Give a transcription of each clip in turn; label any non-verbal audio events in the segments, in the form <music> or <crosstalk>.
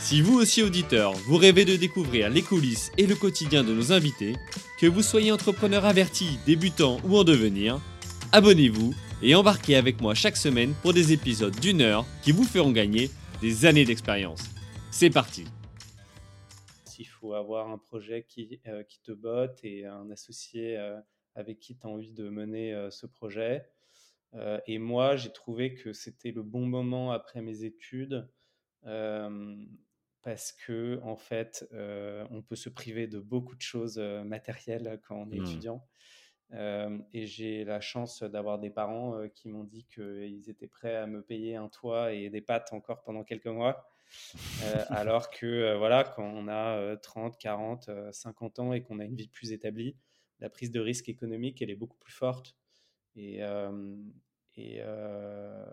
Si vous aussi auditeur, vous rêvez de découvrir les coulisses et le quotidien de nos invités, que vous soyez entrepreneur averti, débutant ou en devenir, abonnez-vous et embarquez avec moi chaque semaine pour des épisodes d'une heure qui vous feront gagner des années d'expérience. C'est parti Il faut avoir un projet qui, euh, qui te botte et un associé euh, avec qui tu as envie de mener euh, ce projet. et moi, j'ai trouvé que c'était le bon moment après mes études parce que en fait, on peut se priver de beaucoup de choses matérielles quand on est Mmh. étudiant. Euh, et j'ai la chance d'avoir des parents euh, qui m'ont dit qu'ils étaient prêts à me payer un toit et des pâtes encore pendant quelques mois. Euh, <laughs> alors que euh, voilà, quand on a euh, 30, 40, euh, 50 ans et qu'on a une vie plus établie, la prise de risque économique, elle est beaucoup plus forte. Et, euh, et euh,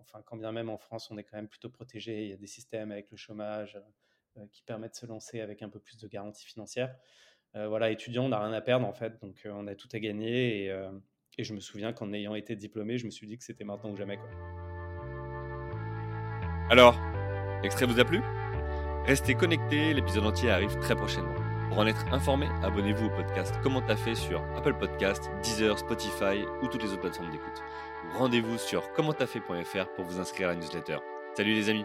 enfin, quand bien même en France, on est quand même plutôt protégé, il y a des systèmes avec le chômage euh, qui permettent de se lancer avec un peu plus de garantie financière. Euh, voilà, étudiant, on n'a rien à perdre en fait, donc euh, on a tout à gagner. Et, euh, et je me souviens qu'en ayant été diplômé, je me suis dit que c'était maintenant ou jamais. Quoi. Alors, l'extrait vous a plu? Restez connectés, l'épisode entier arrive très prochainement. Pour en être informé, abonnez-vous au podcast Comment t'as fait sur Apple Podcast, Deezer, Spotify ou toutes les autres plateformes d'écoute. Rendez-vous sur commenttafait.fr pour vous inscrire à la newsletter. Salut les amis